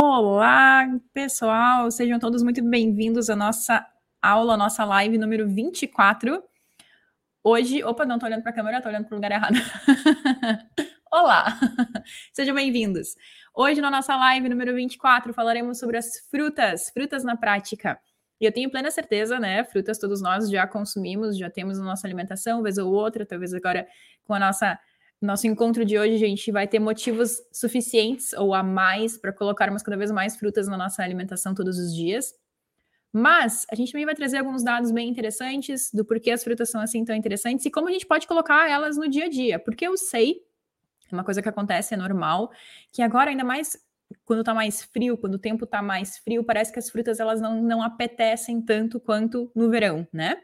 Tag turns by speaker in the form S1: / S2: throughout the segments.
S1: Olá, pessoal, sejam todos muito bem-vindos à nossa aula, nossa live número 24. Hoje, opa, não tô olhando para a câmera, tô olhando para o lugar errado. Olá, sejam bem-vindos. Hoje, na nossa live número 24, falaremos sobre as frutas, frutas na prática. E eu tenho plena certeza, né? Frutas todos nós já consumimos, já temos na nossa alimentação, vez ou outra, talvez agora com a nossa nosso encontro de hoje, gente vai ter motivos suficientes ou a mais para colocarmos cada vez mais frutas na nossa alimentação todos os dias. Mas a gente também vai trazer alguns dados bem interessantes do porquê as frutas são assim tão interessantes e como a gente pode colocar elas no dia a dia. Porque eu sei, é uma coisa que acontece, é normal, que agora, ainda mais quando tá mais frio, quando o tempo tá mais frio, parece que as frutas elas não, não apetecem tanto quanto no verão, né?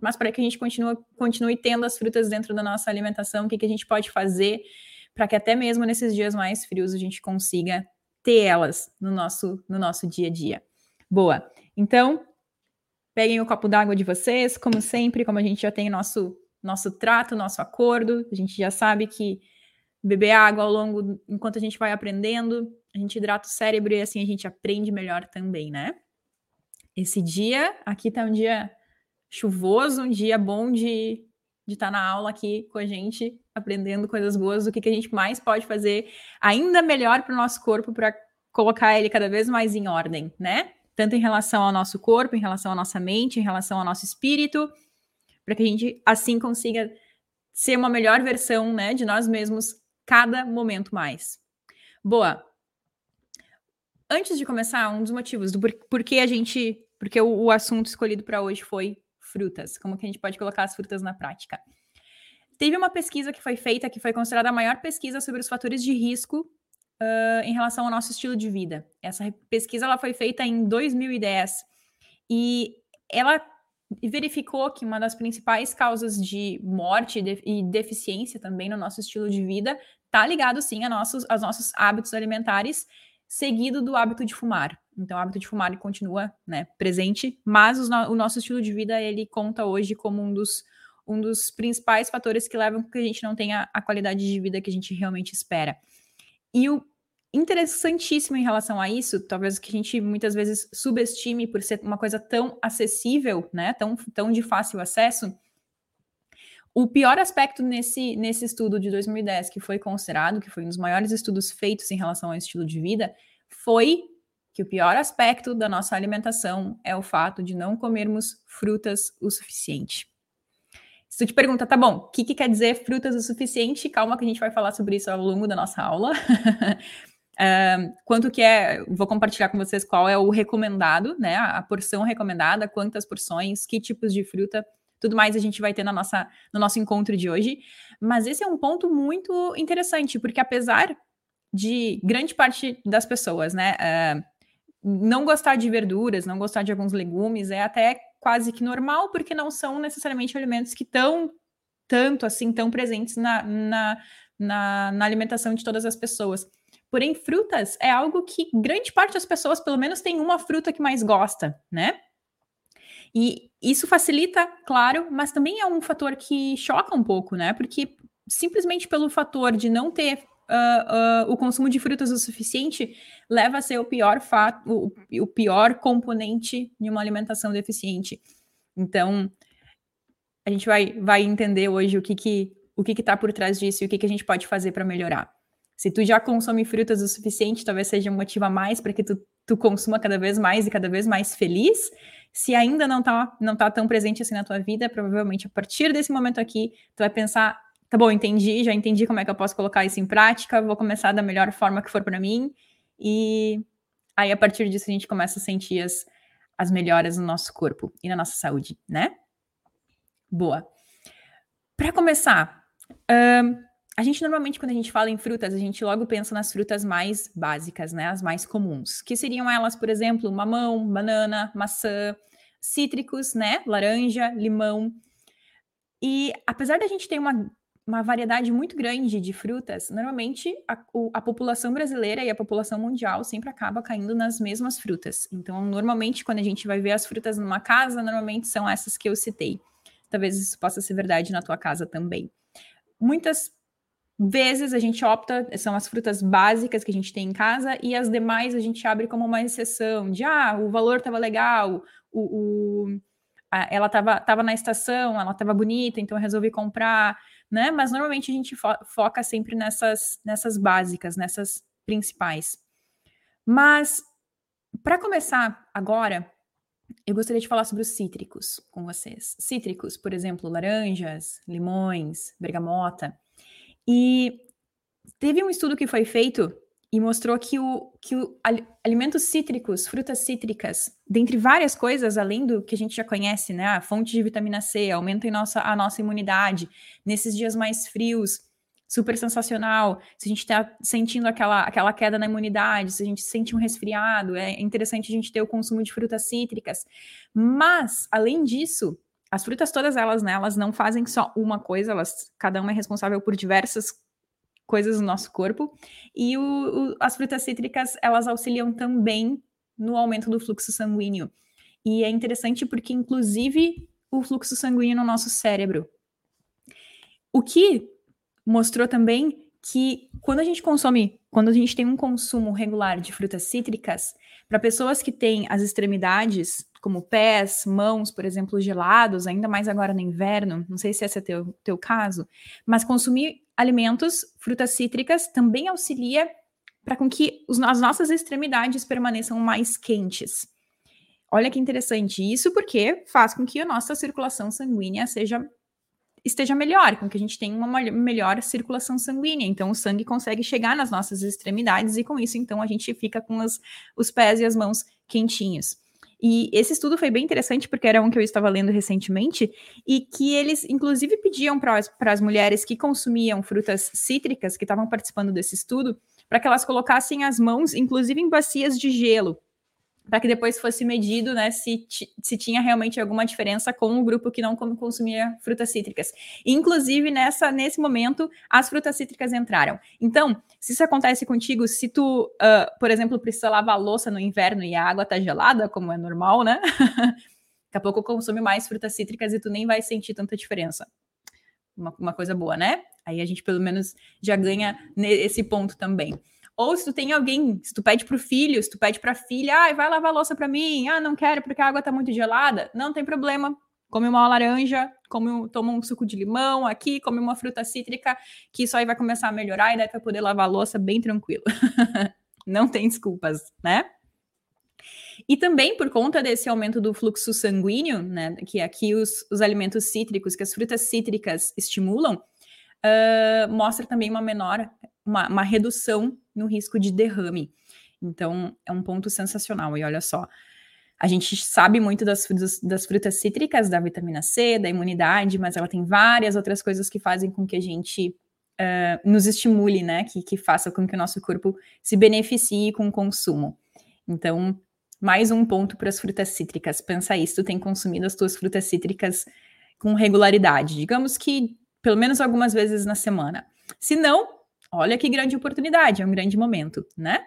S1: Mas para que a gente continue, continue tendo as frutas dentro da nossa alimentação, o que, que a gente pode fazer para que até mesmo nesses dias mais frios a gente consiga ter elas no nosso, no nosso dia a dia. Boa. Então, peguem o copo d'água de vocês, como sempre, como a gente já tem nosso nosso trato, nosso acordo, a gente já sabe que beber água ao longo enquanto a gente vai aprendendo, a gente hidrata o cérebro e assim a gente aprende melhor também, né? Esse dia, aqui tá um dia chuvoso, um dia bom de de estar tá na aula aqui com a gente, aprendendo coisas boas, o que, que a gente mais pode fazer ainda melhor para o nosso corpo, para colocar ele cada vez mais em ordem, né? Tanto em relação ao nosso corpo, em relação à nossa mente, em relação ao nosso espírito, para que a gente assim consiga ser uma melhor versão, né, de nós mesmos cada momento mais. Boa. Antes de começar, um dos motivos do por, por que a gente, porque o, o assunto escolhido para hoje foi frutas, como que a gente pode colocar as frutas na prática. Teve uma pesquisa que foi feita, que foi considerada a maior pesquisa sobre os fatores de risco uh, em relação ao nosso estilo de vida. Essa pesquisa ela foi feita em 2010 e ela verificou que uma das principais causas de morte e deficiência também no nosso estilo de vida está ligado sim a nossos, aos nossos hábitos alimentares, seguido do hábito de fumar. Então, o hábito de fumar continua né, presente, mas o nosso estilo de vida ele conta hoje como um dos, um dos principais fatores que levam que a gente não tenha a qualidade de vida que a gente realmente espera. E o interessantíssimo em relação a isso, talvez que a gente muitas vezes subestime por ser uma coisa tão acessível, né, tão, tão de fácil acesso, o pior aspecto nesse, nesse estudo de 2010 que foi considerado, que foi um dos maiores estudos feitos em relação ao estilo de vida, foi que o pior aspecto da nossa alimentação é o fato de não comermos frutas o suficiente. Se tu te pergunta, tá bom, o que, que quer dizer frutas o suficiente? Calma que a gente vai falar sobre isso ao longo da nossa aula. Quanto que é, vou compartilhar com vocês qual é o recomendado, né? A porção recomendada, quantas porções, que tipos de fruta, tudo mais a gente vai ter na nossa, no nosso encontro de hoje. Mas esse é um ponto muito interessante, porque apesar de grande parte das pessoas, né? Uh, não gostar de verduras, não gostar de alguns legumes é até quase que normal, porque não são necessariamente alimentos que estão tanto assim, tão presentes na, na, na, na, alimentação de todas as pessoas. Porém, frutas é algo que grande parte das pessoas, pelo menos, tem uma fruta que mais gosta, né? E isso facilita, claro, mas também é um fator que choca um pouco, né? Porque simplesmente pelo fator de não ter uh, uh, o consumo de frutas o suficiente leva a ser o pior fato, o, o pior componente de uma alimentação deficiente. Então, a gente vai, vai entender hoje o que que o que está por trás disso e o que, que a gente pode fazer para melhorar. Se tu já consome frutas o suficiente, talvez seja um motivo a mais para que tu, tu consuma cada vez mais e cada vez mais feliz. Se ainda não está não tá tão presente assim na tua vida, provavelmente a partir desse momento aqui, tu vai pensar, tá bom, entendi, já entendi como é que eu posso colocar isso em prática, vou começar da melhor forma que for para mim, e aí a partir disso a gente começa a sentir as, as melhoras no nosso corpo e na nossa saúde, né? Boa. Para começar, um, a gente normalmente, quando a gente fala em frutas, a gente logo pensa nas frutas mais básicas, né? As mais comuns, que seriam elas, por exemplo, mamão, banana, maçã, cítricos, né? Laranja, limão. E apesar da gente ter uma uma variedade muito grande de frutas, normalmente a, o, a, população brasileira e a população mundial sempre acaba caindo nas mesmas frutas. Então, normalmente, quando a gente vai ver as frutas numa casa, normalmente são essas que eu citei. Talvez isso possa ser verdade na tua casa também. Muitas vezes a gente opta, são as frutas básicas que a gente tem em casa, e as demais a gente abre como uma exceção, de ah, o valor estava legal, o, o a, ela estava tava na estação, ela estava bonita, então eu resolvi comprar, né? Mas normalmente a gente fo foca sempre nessas, nessas básicas, nessas principais. Mas, para começar agora, eu gostaria de falar sobre os cítricos com vocês. Cítricos, por exemplo, laranjas, limões, bergamota. E teve um estudo que foi feito e mostrou que, o, que o, alimentos cítricos, frutas cítricas, dentre várias coisas, além do que a gente já conhece, né? A fonte de vitamina C, aumenta a nossa, a nossa imunidade. Nesses dias mais frios, super sensacional. Se a gente está sentindo aquela, aquela queda na imunidade, se a gente sente um resfriado, é interessante a gente ter o consumo de frutas cítricas. Mas, além disso, as frutas todas elas, né, elas não fazem só uma coisa, elas cada uma é responsável por diversas coisas no nosso corpo. E o, o, as frutas cítricas, elas auxiliam também no aumento do fluxo sanguíneo. E é interessante porque, inclusive, o fluxo sanguíneo no nosso cérebro. O que mostrou também que quando a gente consome, quando a gente tem um consumo regular de frutas cítricas, para pessoas que têm as extremidades, como pés, mãos, por exemplo, gelados, ainda mais agora no inverno, não sei se esse é teu, teu caso, mas consumir alimentos, frutas cítricas, também auxilia para com que os, as nossas extremidades permaneçam mais quentes. Olha que interessante isso, porque faz com que a nossa circulação sanguínea seja esteja melhor, com que a gente tenha uma melhor circulação sanguínea. Então, o sangue consegue chegar nas nossas extremidades e, com isso, então, a gente fica com as, os pés e as mãos quentinhos. E esse estudo foi bem interessante, porque era um que eu estava lendo recentemente, e que eles, inclusive, pediam para as mulheres que consumiam frutas cítricas, que estavam participando desse estudo, para que elas colocassem as mãos, inclusive, em bacias de gelo, para que depois fosse medido né, se, se tinha realmente alguma diferença com o grupo que não consumia frutas cítricas. Inclusive, nessa, nesse momento, as frutas cítricas entraram. Então, se isso acontece contigo, se tu, uh, por exemplo, precisa lavar louça no inverno e a água está gelada, como é normal, né? Daqui a pouco consome mais frutas cítricas e tu nem vai sentir tanta diferença. Uma, uma coisa boa, né? Aí a gente pelo menos já ganha nesse ponto também. Ou se tu tem alguém, se tu pede pro filho, se tu pede pra filha, ah, vai lavar louça para mim, ah, não quero porque a água tá muito gelada, não tem problema. Come uma laranja, come, toma um suco de limão aqui, come uma fruta cítrica, que isso aí vai começar a melhorar e daí vai poder lavar louça bem tranquilo. não tem desculpas, né? E também por conta desse aumento do fluxo sanguíneo, né, que aqui os, os alimentos cítricos, que as frutas cítricas estimulam, uh, mostra também uma menor, uma, uma redução no risco de derrame. Então, é um ponto sensacional. E olha só, a gente sabe muito das, das, frutas cítricas, da vitamina C, da imunidade, mas ela tem várias outras coisas que fazem com que a gente uh, nos estimule, né? Que, que faça com que o nosso corpo se beneficie com o consumo. Então, mais um ponto para as frutas cítricas. Pensa isso, tu tem consumido as tuas frutas cítricas com regularidade. Digamos que pelo menos algumas vezes na semana. Se não, Olha que grande oportunidade, é um grande momento, né?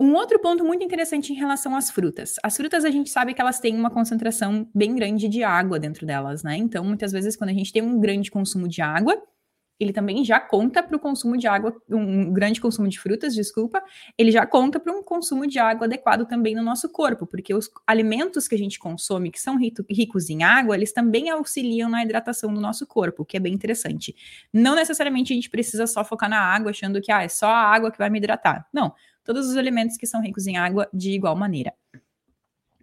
S1: Um outro ponto muito interessante em relação às frutas. As frutas a gente sabe que elas têm uma concentração bem grande de água dentro delas, né? Então, muitas vezes, quando a gente tem um grande consumo de água, ele também já conta para o consumo de água, um grande consumo de frutas, desculpa, ele já conta para um consumo de água adequado também no nosso corpo, porque os alimentos que a gente consome, que são ricos em água, eles também auxiliam na hidratação do nosso corpo, o que é bem interessante. Não necessariamente a gente precisa só focar na água, achando que ah, é só a água que vai me hidratar. Não, todos os alimentos que são ricos em água de igual maneira.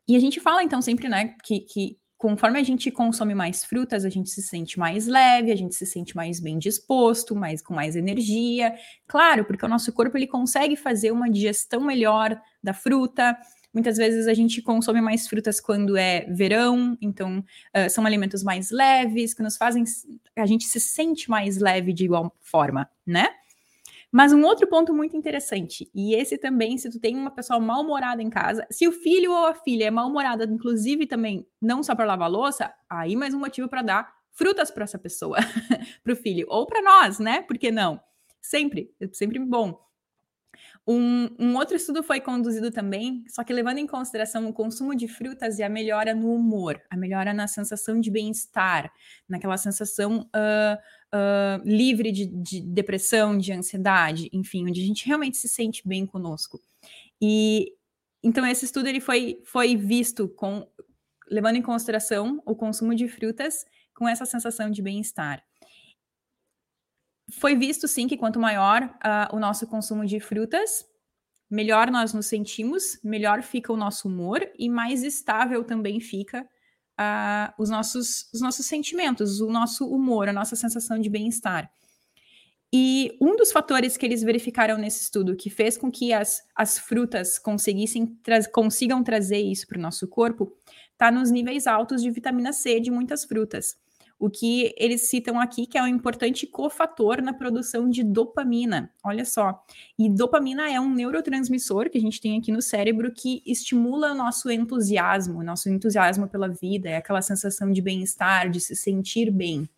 S1: E a gente fala então sempre, né, que, que conforme a gente consome mais frutas, a gente se sente mais leve, a gente se sente mais bem disposto, mais com mais energia. Claro, porque o nosso corpo ele consegue fazer uma digestão melhor da fruta. Muitas vezes a gente consome mais frutas quando é verão, então uh, são alimentos mais leves que nos fazem a gente se sente mais leve de igual forma, né? Mas um outro ponto muito interessante, e esse também, se tu tem uma pessoa mal-humorada em casa, se o filho ou a filha é mal-humorada, inclusive também, não só para lavar louça, aí mais um motivo para dar frutas para essa pessoa, para o filho, ou para nós, né? Por que não? Sempre, é sempre bom. Um, um, outro estudo foi conduzido também, só que levando em consideração o consumo de frutas e a melhora no humor, a melhora na sensação de bem-estar, naquela sensação uh, uh, livre de, de, depressão, de ansiedade, enfim, onde a gente realmente se sente bem conosco. E então esse estudo ele foi, foi visto com levando em consideração o consumo de frutas com essa sensação de bem-estar. Foi visto sim que quanto maior uh, o nosso consumo de frutas, melhor nós nos sentimos, melhor fica o nosso humor e mais estável também fica uh, os, nossos, os nossos sentimentos, o nosso humor, a nossa sensação de bem-estar. E um dos fatores que eles verificaram nesse estudo que fez com que as, as frutas conseguissem tra consigam trazer isso para o nosso corpo está nos níveis altos de vitamina C de muitas frutas o que eles citam aqui que é um importante cofator na produção de dopamina. Olha só. E dopamina é um neurotransmissor que a gente tem aqui no cérebro que estimula o nosso entusiasmo, nosso entusiasmo pela vida, é aquela sensação de bem-estar, de se sentir bem.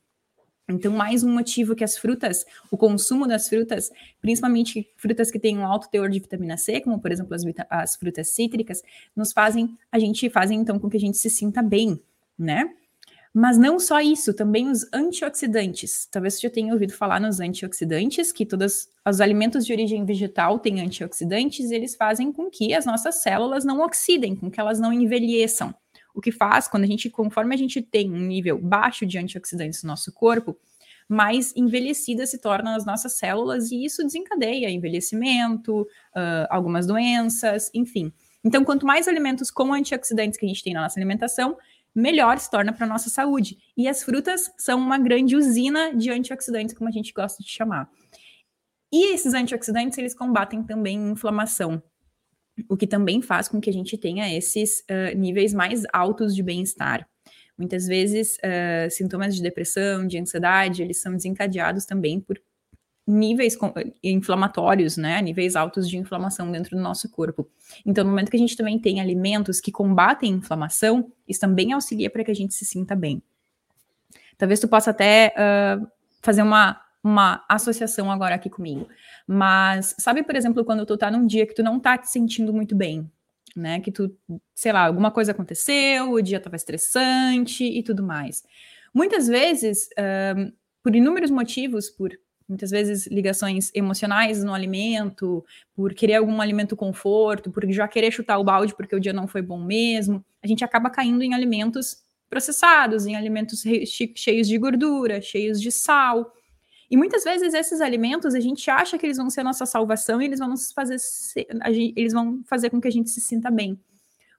S1: Então, mais um motivo que as frutas, o consumo das frutas, principalmente frutas que têm um alto teor de vitamina C, como por exemplo as, as frutas cítricas, nos fazem, a gente fazem então com que a gente se sinta bem, né? Mas não só isso, também os antioxidantes. Talvez você já tenha ouvido falar nos antioxidantes, que todos os alimentos de origem vegetal têm antioxidantes, e eles fazem com que as nossas células não oxidem, com que elas não envelheçam. O que faz, quando a gente, conforme a gente tem um nível baixo de antioxidantes no nosso corpo, mais envelhecidas se tornam as nossas células, e isso desencadeia envelhecimento, uh, algumas doenças, enfim. Então, quanto mais alimentos com antioxidantes que a gente tem na nossa alimentação, melhor se torna para a nossa saúde. E as frutas são uma grande usina de antioxidantes, como a gente gosta de chamar. E esses antioxidantes, eles combatem também inflamação, o que também faz com que a gente tenha esses uh, níveis mais altos de bem-estar. Muitas vezes, uh, sintomas de depressão, de ansiedade, eles são desencadeados também por níveis inflamatórios, né, níveis altos de inflamação dentro do nosso corpo. Então, no momento que a gente também tem alimentos que combatem inflamação, isso também auxilia para que a gente se sinta bem. Talvez tu possa até uh, fazer uma, uma associação agora aqui comigo. Mas sabe, por exemplo, quando tu tá num dia que tu não tá te sentindo muito bem, né? Que tu, sei lá, alguma coisa aconteceu, o dia tava estressante e tudo mais. Muitas vezes, uh, por inúmeros motivos, por muitas vezes ligações emocionais no alimento, por querer algum alimento conforto, por já querer chutar o balde porque o dia não foi bom mesmo, a gente acaba caindo em alimentos processados, em alimentos cheios de gordura, cheios de sal. E muitas vezes esses alimentos a gente acha que eles vão ser a nossa salvação e eles vão nos fazer gente, eles vão fazer com que a gente se sinta bem.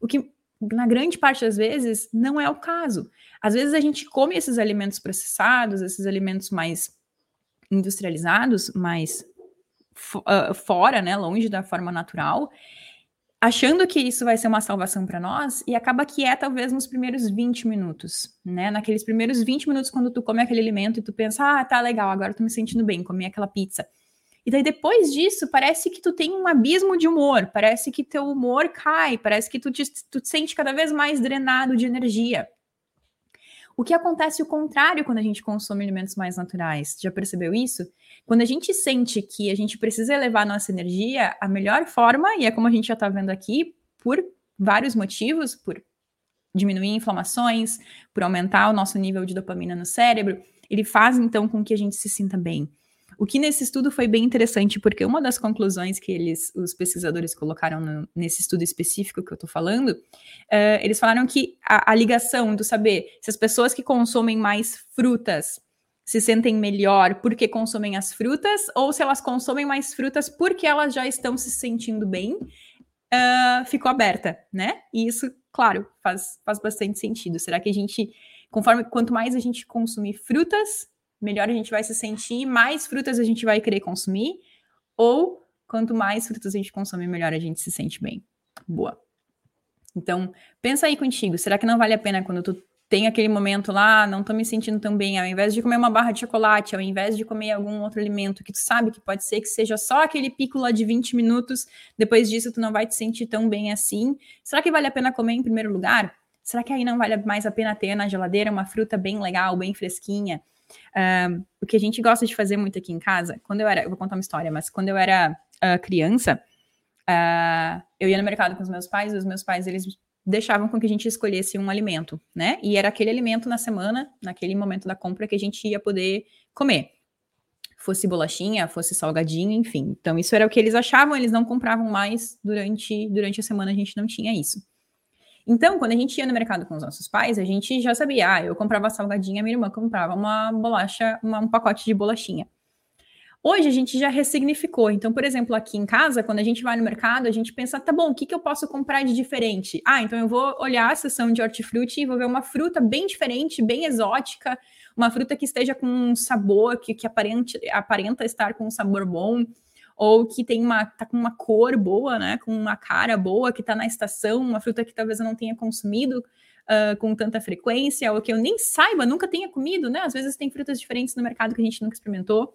S1: O que na grande parte das vezes não é o caso. Às vezes a gente come esses alimentos processados, esses alimentos mais industrializados, mas uh, fora, né, longe da forma natural, achando que isso vai ser uma salvação para nós, e acaba que é talvez nos primeiros 20 minutos, né? Naqueles primeiros 20 minutos quando tu come aquele alimento e tu pensa, ah, tá legal, agora tô me sentindo bem, comi aquela pizza. E daí depois disso, parece que tu tem um abismo de humor, parece que teu humor cai, parece que tu te, tu te sente cada vez mais drenado de energia. O que acontece o contrário quando a gente consome alimentos mais naturais? Já percebeu isso? Quando a gente sente que a gente precisa elevar nossa energia, a melhor forma, e é como a gente já está vendo aqui, por vários motivos, por diminuir inflamações, por aumentar o nosso nível de dopamina no cérebro, ele faz então com que a gente se sinta bem. O que nesse estudo foi bem interessante, porque uma das conclusões que eles, os pesquisadores colocaram no, nesse estudo específico que eu estou falando, uh, eles falaram que a, a ligação do saber se as pessoas que consomem mais frutas se sentem melhor porque consomem as frutas, ou se elas consomem mais frutas porque elas já estão se sentindo bem, uh, ficou aberta, né? E isso, claro, faz, faz bastante sentido. Será que a gente, conforme quanto mais a gente consumir frutas, melhor a gente vai se sentir, mais frutas a gente vai querer consumir, ou quanto mais frutas a gente consome, melhor a gente se sente bem. Boa. Então, pensa aí contigo, será que não vale a pena quando tu tem aquele momento lá, não tô me sentindo tão bem, ao invés de comer uma barra de chocolate, ao invés de comer algum outro alimento que tu sabe que pode ser que seja só aquele pico lá de 20 minutos, depois disso tu não vai te sentir tão bem assim. Será que vale a pena comer em primeiro lugar? Será que aí não vale mais a pena ter na geladeira uma fruta bem legal, bem fresquinha? Uh, o que a gente gosta de fazer muito aqui em casa, quando eu era, eu vou contar uma história, mas quando eu era uh, criança, uh, eu ia no mercado com os meus pais, e os meus pais, eles deixavam com que a gente escolhesse um alimento, né? E era aquele alimento na semana, naquele momento da compra, que a gente ia poder comer. Fosse bolachinha, fosse salgadinho, enfim. Então, isso era o que eles achavam, eles não compravam mais durante, durante a semana, a gente não tinha isso. Então, quando a gente ia no mercado com os nossos pais, a gente já sabia, ah, eu comprava salgadinha, minha irmã comprava uma bolacha, uma, um pacote de bolachinha. Hoje a gente já ressignificou. Então, por exemplo, aqui em casa, quando a gente vai no mercado, a gente pensa, tá bom, o que, que eu posso comprar de diferente? Ah, então eu vou olhar a seção de hortifruti e vou ver uma fruta bem diferente, bem exótica, uma fruta que esteja com um sabor, que, que aparente, aparenta estar com um sabor bom, ou que tem uma, tá com uma cor boa, né? Com uma cara boa, que está na estação, uma fruta que talvez eu não tenha consumido uh, com tanta frequência, ou que eu nem saiba, nunca tenha comido, né? Às vezes tem frutas diferentes no mercado que a gente nunca experimentou.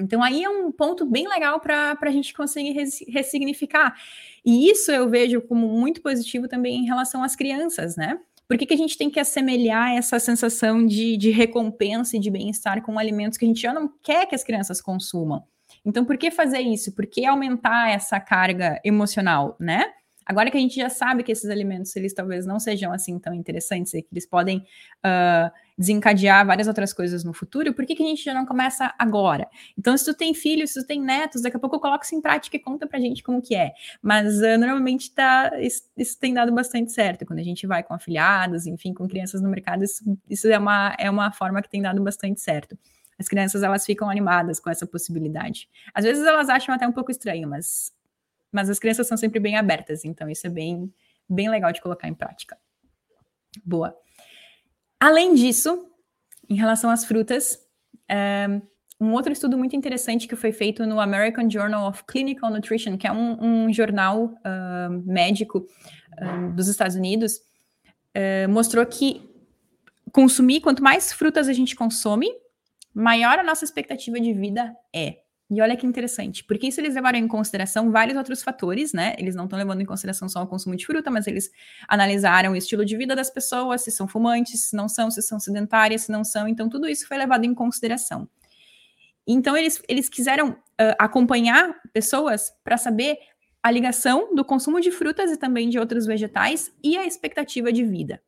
S1: Então, aí é um ponto bem legal para a gente conseguir ressignificar. E isso eu vejo como muito positivo também em relação às crianças, né? Por que, que a gente tem que assemelhar essa sensação de, de recompensa e de bem-estar com alimentos que a gente já não quer que as crianças consumam? Então, por que fazer isso? Por que aumentar essa carga emocional, né? Agora que a gente já sabe que esses alimentos, eles talvez não sejam assim tão interessantes e que eles podem uh, desencadear várias outras coisas no futuro, por que, que a gente já não começa agora? Então, se tu tem filhos, se tu tem netos, daqui a pouco eu coloco isso em prática e conta pra gente como que é. Mas uh, normalmente tá, isso, isso, tem dado bastante certo. Quando a gente vai com afiliados, enfim, com crianças no mercado, isso, isso é, uma, é uma forma que tem dado bastante certo. As crianças, elas ficam animadas com essa possibilidade. Às vezes elas acham até um pouco estranho, mas mas as crianças são sempre bem abertas, então isso é bem, bem legal de colocar em prática. Boa. Além disso, em relação às frutas, é, um outro estudo muito interessante que foi feito no American Journal of Clinical Nutrition, que é um, um jornal uh, médico uh, dos Estados Unidos, uh, mostrou que consumir, quanto mais frutas a gente consome, maior a nossa expectativa de vida é. E olha que interessante, porque isso eles levaram em consideração vários outros fatores, né? Eles não estão levando em consideração só o consumo de fruta, mas eles analisaram o estilo de vida das pessoas, se são fumantes, se não são, se são sedentárias, se não são. Então, tudo isso foi levado em consideração. Então, eles, eles quiseram uh, acompanhar pessoas para saber a ligação do consumo de frutas e também de outros vegetais e a expectativa de vida.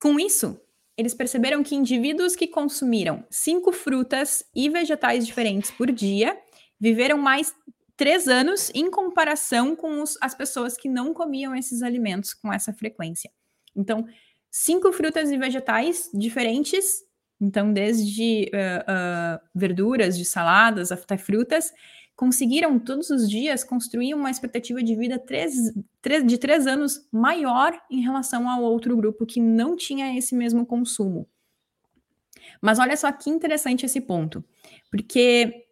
S1: Com isso, eles perceberam que indivíduos que consumiram cinco frutas e vegetais diferentes por dia viveram mais três anos em comparação com os, as pessoas que não comiam esses alimentos com essa frequência. Então, cinco frutas e vegetais diferentes, então desde uh, uh, verduras, de saladas, até frutas, conseguiram todos os dias construir uma expectativa de vida três, três, de três anos maior em relação ao outro grupo que não tinha esse mesmo consumo. Mas olha só que interessante esse ponto, porque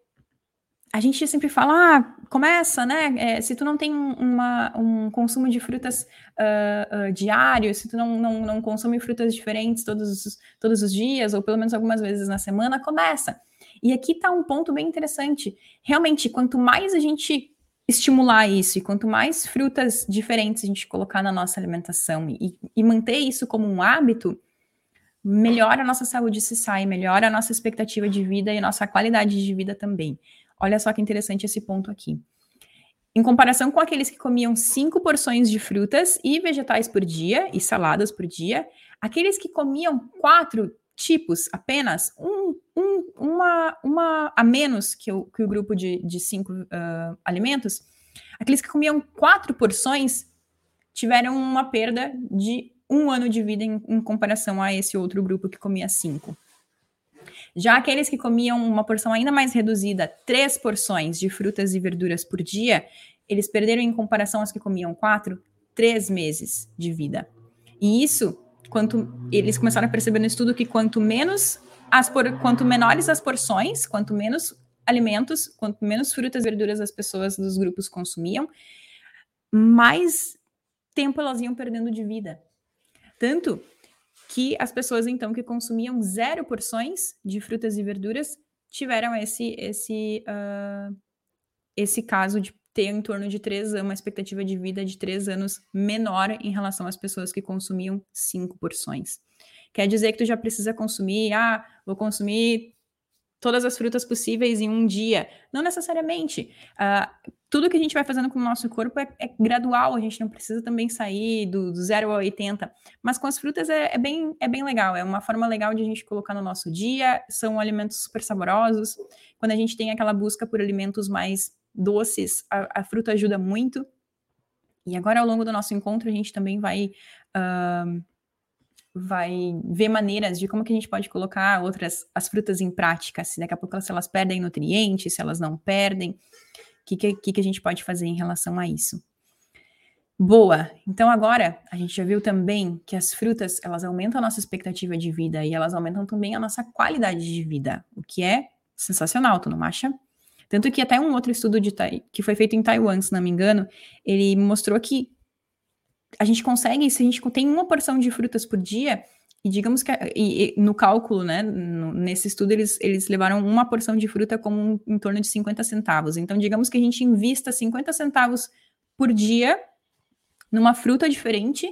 S1: a gente sempre fala, ah, começa, né? É, se tu não tem uma, um consumo de frutas uh, uh, diário, se tu não, não, não consome frutas diferentes todos, todos os dias, ou pelo menos algumas vezes na semana, começa. E aqui está um ponto bem interessante. Realmente, quanto mais a gente estimular isso e quanto mais frutas diferentes a gente colocar na nossa alimentação e, e manter isso como um hábito, melhor a nossa saúde se sai, melhor a nossa expectativa de vida e a nossa qualidade de vida também. Olha só que interessante esse ponto aqui. Em comparação com aqueles que comiam cinco porções de frutas e vegetais por dia e saladas por dia, aqueles que comiam quatro tipos apenas, um, um, uma, uma a menos que o, que o grupo de, de cinco uh, alimentos, aqueles que comiam quatro porções tiveram uma perda de um ano de vida em, em comparação a esse outro grupo que comia cinco. Já aqueles que comiam uma porção ainda mais reduzida, três porções de frutas e verduras por dia, eles perderam em comparação aos que comiam quatro, três meses de vida. E isso quanto eles começaram a perceber no estudo que quanto menos as por, quanto menores as porções, quanto menos alimentos, quanto menos frutas e verduras as pessoas dos grupos consumiam, mais tempo elas iam perdendo de vida. Tanto que as pessoas então que consumiam zero porções de frutas e verduras tiveram esse esse uh, esse caso de ter em torno de três anos, uma expectativa de vida de três anos menor em relação às pessoas que consumiam cinco porções. Quer dizer que tu já precisa consumir, ah, vou consumir todas as frutas possíveis em um dia. Não necessariamente. Uh, tudo que a gente vai fazendo com o nosso corpo é, é gradual, a gente não precisa também sair do, do 0 ao 80. Mas com as frutas é, é, bem, é bem legal, é uma forma legal de a gente colocar no nosso dia, são alimentos super saborosos. Quando a gente tem aquela busca por alimentos mais doces, a, a fruta ajuda muito. E agora, ao longo do nosso encontro, a gente também vai. Uh, vai ver maneiras de como que a gente pode colocar outras as frutas em prática, se daqui a pouco se elas perdem nutrientes, se elas não perdem, o que, que, que a gente pode fazer em relação a isso. Boa. Então agora a gente já viu também que as frutas elas aumentam a nossa expectativa de vida e elas aumentam também a nossa qualidade de vida, o que é sensacional, tu não acha? Tanto que até um outro estudo de, que foi feito em Taiwan, se não me engano, ele mostrou que a gente consegue, se a gente tem uma porção de frutas por dia, e digamos que e, e, no cálculo, né, no, nesse estudo, eles, eles levaram uma porção de fruta como um, em torno de 50 centavos. Então, digamos que a gente invista 50 centavos por dia numa fruta diferente,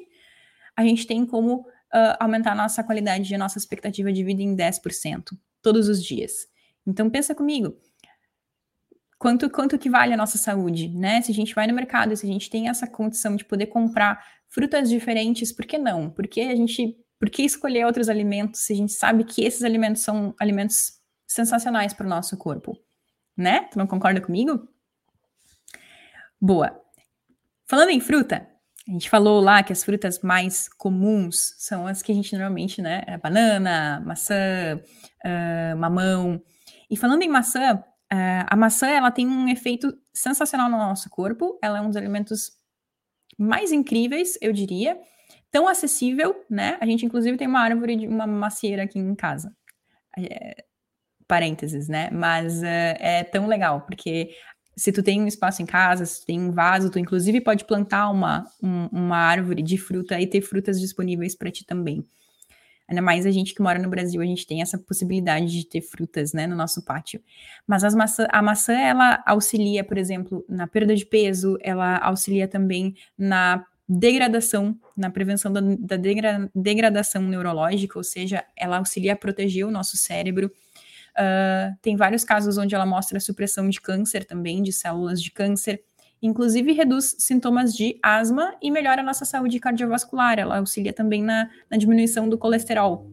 S1: a gente tem como uh, aumentar a nossa qualidade e a nossa expectativa de vida em 10%, todos os dias. Então, pensa comigo, quanto, quanto que vale a nossa saúde, né? Se a gente vai no mercado, se a gente tem essa condição de poder comprar frutas diferentes, por que não? Porque a gente, por que escolher outros alimentos se a gente sabe que esses alimentos são alimentos sensacionais para o nosso corpo, né? Tu não concorda comigo? Boa. Falando em fruta, a gente falou lá que as frutas mais comuns são as que a gente normalmente, né? É banana, maçã, uh, mamão. E falando em maçã, Uh, a maçã ela tem um efeito sensacional no nosso corpo. Ela é um dos alimentos mais incríveis, eu diria. Tão acessível, né? A gente, inclusive, tem uma árvore de uma macieira aqui em casa. É, parênteses, né? Mas uh, é tão legal, porque se tu tem um espaço em casa, se tu tem um vaso, tu inclusive pode plantar uma, um, uma árvore de fruta e ter frutas disponíveis para ti também. Ainda mais a gente que mora no Brasil, a gente tem essa possibilidade de ter frutas, né, no nosso pátio. Mas as maçã, a maçã, ela auxilia, por exemplo, na perda de peso, ela auxilia também na degradação, na prevenção da, da degra, degradação neurológica, ou seja, ela auxilia a proteger o nosso cérebro. Uh, tem vários casos onde ela mostra a supressão de câncer também, de células de câncer. Inclusive, reduz sintomas de asma e melhora a nossa saúde cardiovascular. Ela auxilia também na, na diminuição do colesterol.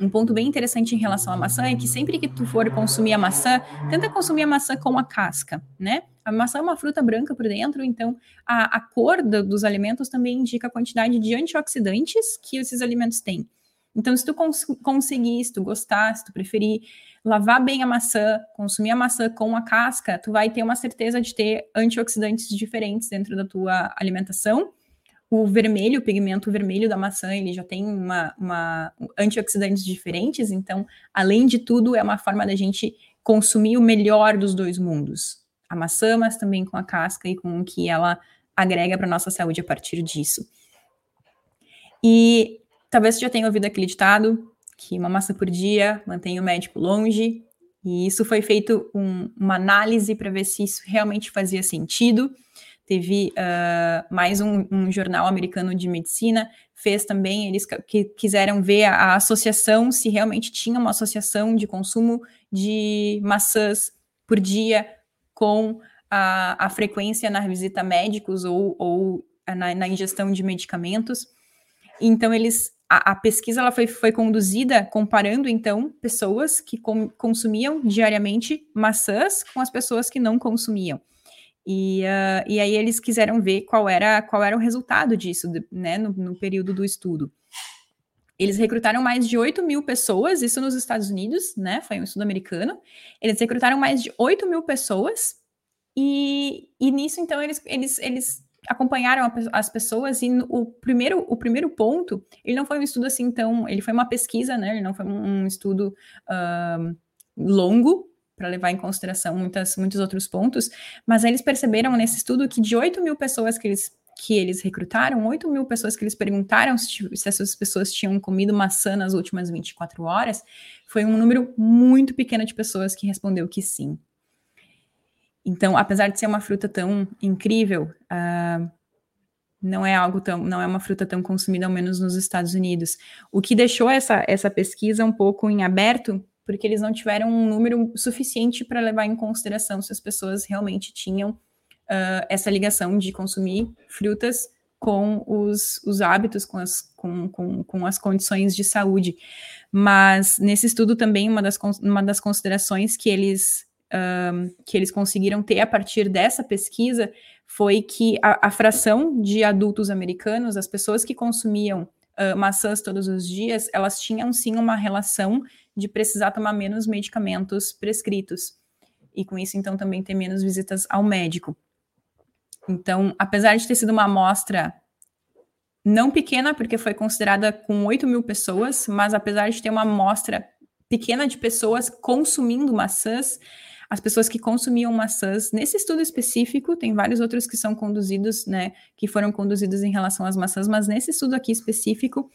S1: Um ponto bem interessante em relação à maçã é que sempre que tu for consumir a maçã, tenta consumir a maçã com a casca, né? A maçã é uma fruta branca por dentro, então a, a cor do, dos alimentos também indica a quantidade de antioxidantes que esses alimentos têm. Então, se tu cons conseguir, se tu gostar, se tu preferir, lavar bem a maçã, consumir a maçã com a casca, tu vai ter uma certeza de ter antioxidantes diferentes dentro da tua alimentação. O vermelho, o pigmento vermelho da maçã, ele já tem uma, uma antioxidantes diferentes, então, além de tudo, é uma forma da gente consumir o melhor dos dois mundos. A maçã, mas também com a casca e com o que ela agrega para nossa saúde a partir disso. E talvez você já tenha ouvido aquele ditado, que uma maçã por dia mantém o médico longe, e isso foi feito um, uma análise para ver se isso realmente fazia sentido. Teve uh, mais um, um, jornal americano de medicina, fez também, eles que quiseram ver a, a, associação, se realmente tinha uma associação de consumo de maçãs por dia com a, a frequência na visita a médicos ou, ou na, na ingestão de medicamentos. Então, eles a, a, pesquisa ela foi, foi conduzida comparando, então, pessoas que com, consumiam diariamente maçãs com as pessoas que não consumiam. E, uh, e aí eles quiseram ver qual era, qual era o resultado disso, né, no, no período do estudo. Eles recrutaram mais de 8 mil pessoas, isso nos Estados Unidos, né? Foi um estudo americano. Eles recrutaram mais de 8 mil pessoas, e, e nisso, então, eles, eles, eles acompanharam as pessoas e o primeiro, o primeiro ponto, ele não foi um estudo assim tão, ele foi uma pesquisa, né? Ele não foi um estudo uh, longo para levar em consideração muitas, muitos outros pontos, mas eles perceberam nesse estudo que de 8 mil pessoas que eles que eles recrutaram, 8 mil pessoas que eles perguntaram se, se essas pessoas tinham comido maçã nas últimas 24 horas, foi um número muito pequeno de pessoas que respondeu que sim. Então, apesar de ser uma fruta tão incrível, uh, não é algo tão, não é uma fruta tão consumida, ao menos nos Estados Unidos. O que deixou essa, essa pesquisa um pouco em aberto porque eles não tiveram um número suficiente para levar em consideração se as pessoas realmente tinham uh, essa ligação de consumir frutas com os, os hábitos, com as, com, com, com as condições de saúde. Mas nesse estudo também, uma das, uma das considerações que eles, um, que eles conseguiram ter a partir dessa pesquisa foi que a, a fração de adultos americanos, as pessoas que consumiam uh, maçãs todos os dias, elas tinham sim uma relação de precisar tomar menos medicamentos prescritos. E com isso, então, também ter menos visitas ao médico. Então, apesar de ter sido uma amostra não pequena, porque foi considerada com 8 mil pessoas, mas apesar de ter uma amostra pequena de pessoas consumindo maçãs, as pessoas que consumiam maçãs, nesse estudo específico, tem vários outros que são conduzidos, né, que foram conduzidos em relação às maçãs, mas nesse estudo aqui específico,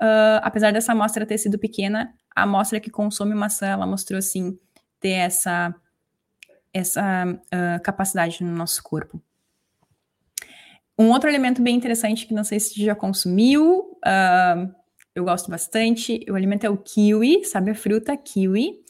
S1: uh, apesar dessa amostra ter sido pequena, a amostra que consome maçã, ela mostrou, assim, ter essa, essa uh, capacidade no nosso corpo. Um outro alimento bem interessante que não sei se já consumiu, uh, eu gosto bastante, o alimento é o kiwi, sabe a fruta kiwi.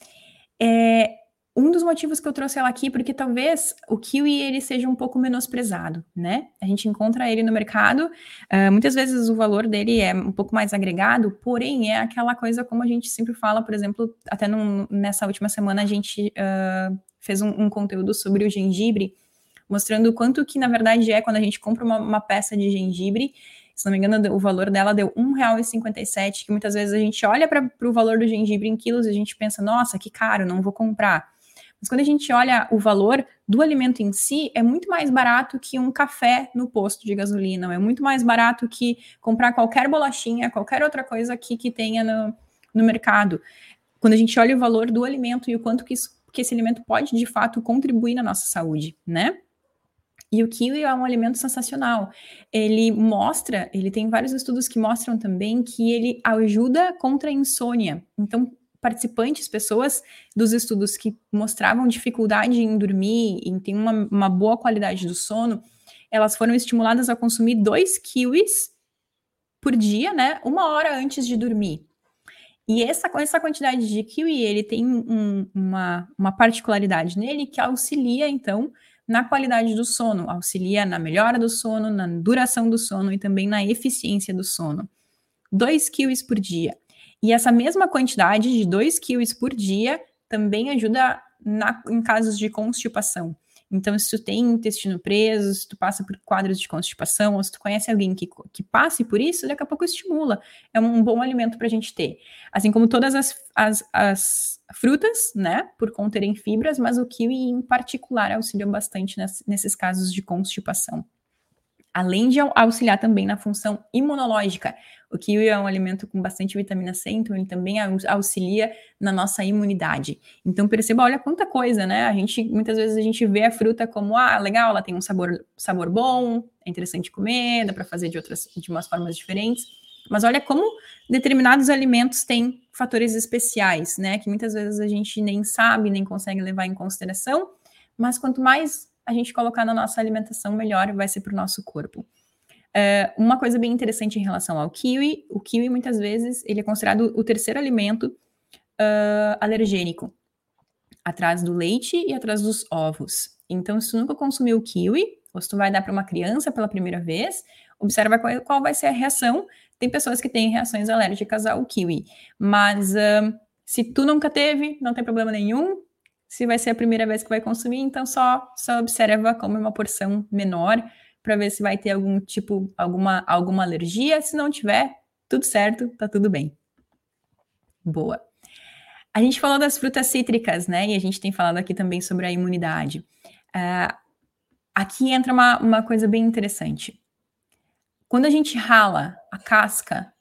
S1: É um dos motivos que eu trouxe ela aqui, porque talvez o kiwi ele seja um pouco menosprezado, né? A gente encontra ele no mercado, uh, muitas vezes o valor dele é um pouco mais agregado, porém é aquela coisa como a gente sempre fala, por exemplo, até num, nessa última semana a gente uh, fez um, um conteúdo sobre o gengibre, mostrando quanto que, na verdade, é quando a gente compra uma, uma peça de gengibre, se não me engano, o valor dela deu R$1,57, que muitas vezes a gente olha para o valor do gengibre em quilos e a gente pensa, nossa, que caro, não vou comprar. Mas quando a gente olha o valor do alimento em si, é muito mais barato que um café no posto de gasolina, é muito mais barato que comprar qualquer bolachinha, qualquer outra coisa aqui que tenha no, no mercado. Quando a gente olha o valor do alimento e o quanto que, isso, que esse alimento pode, de fato, contribuir na nossa saúde, né? E o kiwi é um alimento sensacional. Ele mostra, ele tem vários estudos que mostram também que ele ajuda contra a insônia. Então, participantes, pessoas dos estudos que mostravam dificuldade em dormir, em ter uma, uma boa qualidade do sono, elas foram estimuladas a consumir dois kiwis por dia, né? Uma hora antes de dormir. E essa, essa quantidade de kiwi, ele tem um, uma, uma particularidade nele que auxilia, então, na qualidade do sono, auxilia na melhora do sono, na duração do sono e também na eficiência do sono. 2 quilos por dia. E essa mesma quantidade de 2 quilos por dia também ajuda na, em casos de constipação. Então, se tu tem intestino preso, se tu passa por quadros de constipação, ou se tu conhece alguém que, que passe por isso, daqui a pouco estimula. É um bom alimento para a gente ter. Assim como todas as, as, as, frutas, né, por conterem fibras, mas o kiwi em particular auxilia bastante nesses casos de constipação além de auxiliar também na função imunológica. O kiwi é um alimento com bastante vitamina C, então ele também auxilia na nossa imunidade. Então perceba, olha quanta coisa, né? A gente muitas vezes a gente vê a fruta como ah, legal, ela tem um sabor, sabor bom, é interessante comer, dá para fazer de outras de umas formas diferentes. Mas olha como determinados alimentos têm fatores especiais, né? Que muitas vezes a gente nem sabe, nem consegue levar em consideração. Mas quanto mais a gente colocar na nossa alimentação, melhor vai ser para o nosso corpo. É, uma coisa bem interessante em relação ao kiwi, o kiwi muitas vezes ele é considerado o terceiro alimento uh, alergênico, atrás do leite e atrás dos ovos. Então, se tu nunca consumiu kiwi, ou se tu vai dar para uma criança pela primeira vez, observa qual, qual, vai ser a reação. Tem pessoas que têm reações alérgicas ao kiwi, mas uh, se tu nunca teve, não tem problema nenhum, se vai ser a primeira vez que vai consumir, então só, só observa como uma porção menor para ver se vai ter algum tipo, alguma, alguma alergia. Se não tiver, tudo certo, tá tudo bem. Boa. A gente falou das frutas cítricas, né? E a gente tem falado aqui também sobre a imunidade. Uh, aqui entra uma, uma coisa bem interessante. Quando a gente rala a casca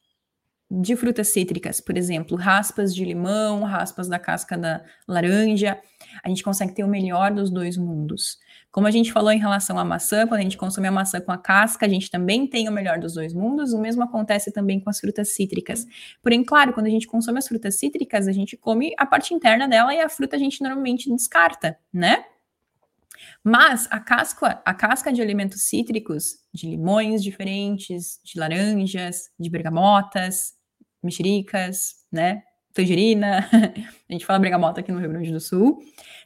S1: de frutas cítricas, por exemplo, raspas de limão, raspas da casca da laranja, a gente consegue ter o melhor dos dois mundos. Como a gente falou em relação à maçã, quando a gente consome a maçã com a casca, a gente também tem o melhor dos dois mundos. O mesmo acontece também com as frutas cítricas. Porém, claro, quando a gente consome as frutas cítricas, a gente come a parte interna dela e a fruta a gente normalmente descarta, né? Mas a casca, a casca de alimentos cítricos, de limões diferentes, de laranjas, de bergamotas, mexericas, né? tangerina, a gente fala bergamota aqui no Rio Grande do Sul,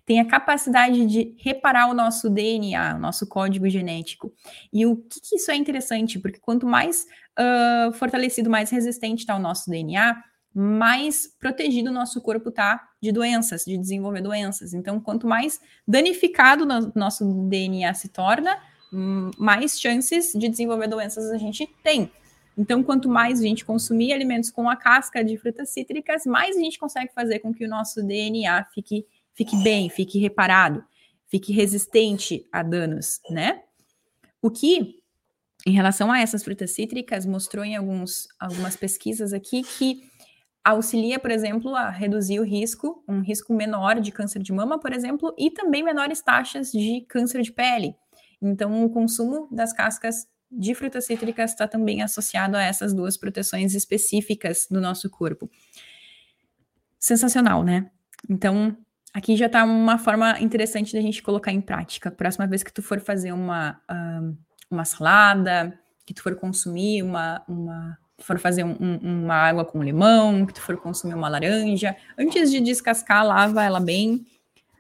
S1: tem a capacidade de reparar o nosso DNA, o nosso código genético. E o que, que isso é interessante? Porque quanto mais uh, fortalecido, mais resistente está o nosso DNA, mais protegido o nosso corpo está de doenças, de desenvolver doenças. Então, quanto mais danificado o nosso DNA se torna, hum, mais chances de desenvolver doenças a gente tem. Então, quanto mais a gente consumir alimentos com a casca de frutas cítricas, mais a gente consegue fazer com que o nosso DNA fique, fique bem, fique reparado, fique resistente a danos, né? O que, em relação a essas frutas cítricas, mostrou em alguns, algumas pesquisas aqui que auxilia, por exemplo, a reduzir o risco, um risco menor de câncer de mama, por exemplo, e também menores taxas de câncer de pele. Então, o consumo das cascas de frutas cítricas está também associado a essas duas proteções específicas do nosso corpo. Sensacional, né? Então, aqui já está uma forma interessante da gente colocar em prática. Próxima vez que tu for fazer uma, uma salada, que tu for consumir uma, uma for fazer um, um, uma água com limão, que tu for consumir uma laranja, antes de descascar, lava ela bem,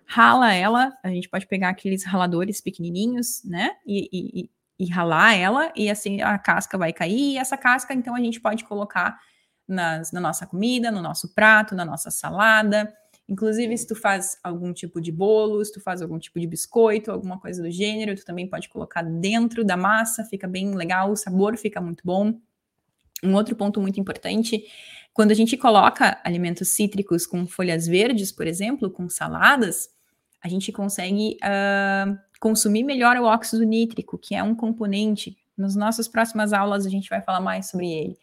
S1: rala ela. A gente pode pegar aqueles raladores pequenininhos, né? E, e, e ralar ela, e assim a casca vai cair, e essa casca, então, a gente pode colocar nas, na nossa comida, no nosso prato, na nossa salada. Inclusive, se tu faz algum tipo de bolo, se tu faz algum tipo de biscoito, alguma coisa do gênero, tu também pode colocar dentro da massa, fica bem legal, o sabor fica muito bom. Um outro ponto muito importante, quando a gente coloca alimentos cítricos com folhas verdes, por exemplo, com saladas, a gente consegue uh, consumir melhor o óxido nítrico, que é um componente. Nas nossas próximas aulas a gente vai falar mais sobre ele.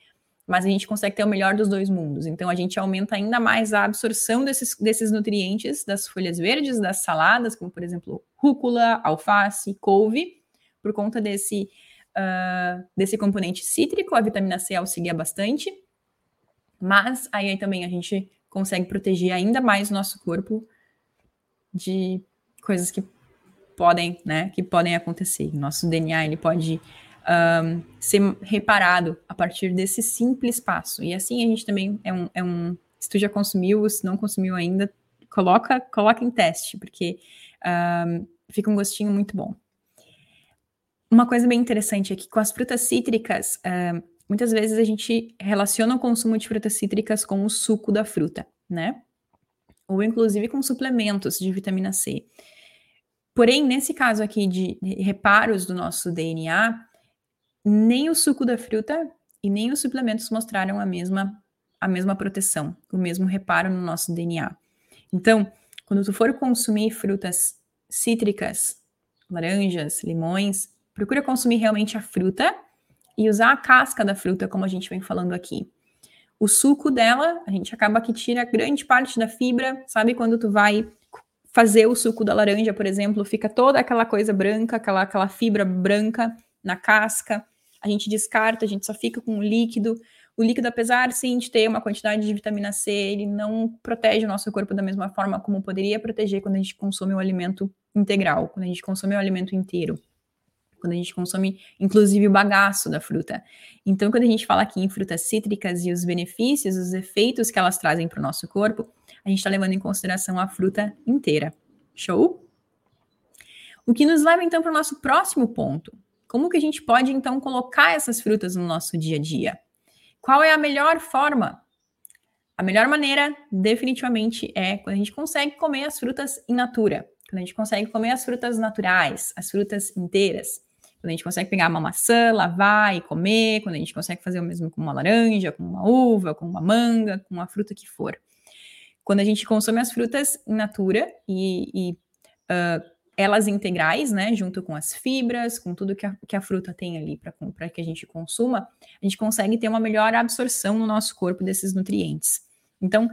S1: Mas a gente consegue ter o melhor dos dois mundos. Então a gente aumenta ainda mais a absorção desses, desses nutrientes das folhas verdes, das saladas, como por exemplo rúcula, alface, couve, por conta desse, uh, desse componente cítrico. A vitamina C auxilia bastante. Mas aí também a gente consegue proteger ainda mais o nosso corpo de coisas que podem, né, que podem acontecer. Nosso DNA ele pode um, ser reparado a partir desse simples passo. E assim a gente também é um, é um se tu já consumiu, se não consumiu ainda, coloca, coloca em teste, porque um, fica um gostinho muito bom. Uma coisa bem interessante é que com as frutas cítricas, um, muitas vezes a gente relaciona o consumo de frutas cítricas com o suco da fruta, né? Ou inclusive com suplementos de vitamina C. Porém, nesse caso aqui de reparos do nosso DNA, nem o suco da fruta e nem os suplementos mostraram a mesma, a mesma proteção, o mesmo reparo no nosso DNA. Então, quando tu for consumir frutas cítricas, laranjas, limões, procura consumir realmente a fruta e usar a casca da fruta, como a gente vem falando aqui. O suco dela, a gente acaba que tira grande parte da fibra, sabe quando tu vai fazer o suco da laranja, por exemplo, fica toda aquela coisa branca, aquela, aquela fibra branca na casca. A gente descarta, a gente só fica com o líquido. O líquido, apesar sim de ter uma quantidade de vitamina C, ele não protege o nosso corpo da mesma forma como poderia proteger quando a gente consome o alimento integral, quando a gente consome o alimento inteiro quando a gente consome, inclusive, o bagaço da fruta. Então, quando a gente fala aqui em frutas cítricas e os benefícios, os efeitos que elas trazem para o nosso corpo, a gente está levando em consideração a fruta inteira. Show? O que nos leva então para o nosso próximo ponto. Como que a gente pode então colocar essas frutas no nosso dia a dia? Qual é a melhor forma? A melhor maneira, definitivamente, é quando a gente consegue comer as frutas in natura, quando a gente consegue comer as frutas naturais, as frutas inteiras. Quando a gente consegue pegar uma maçã, lavar e comer, quando a gente consegue fazer o mesmo com uma laranja, com uma uva, com uma manga, com uma fruta que for. Quando a gente consome as frutas in natura e, e uh, elas integrais, né, junto com as fibras, com tudo que a, que a fruta tem ali para que a gente consuma, a gente consegue ter uma melhor absorção no nosso corpo desses nutrientes. Então,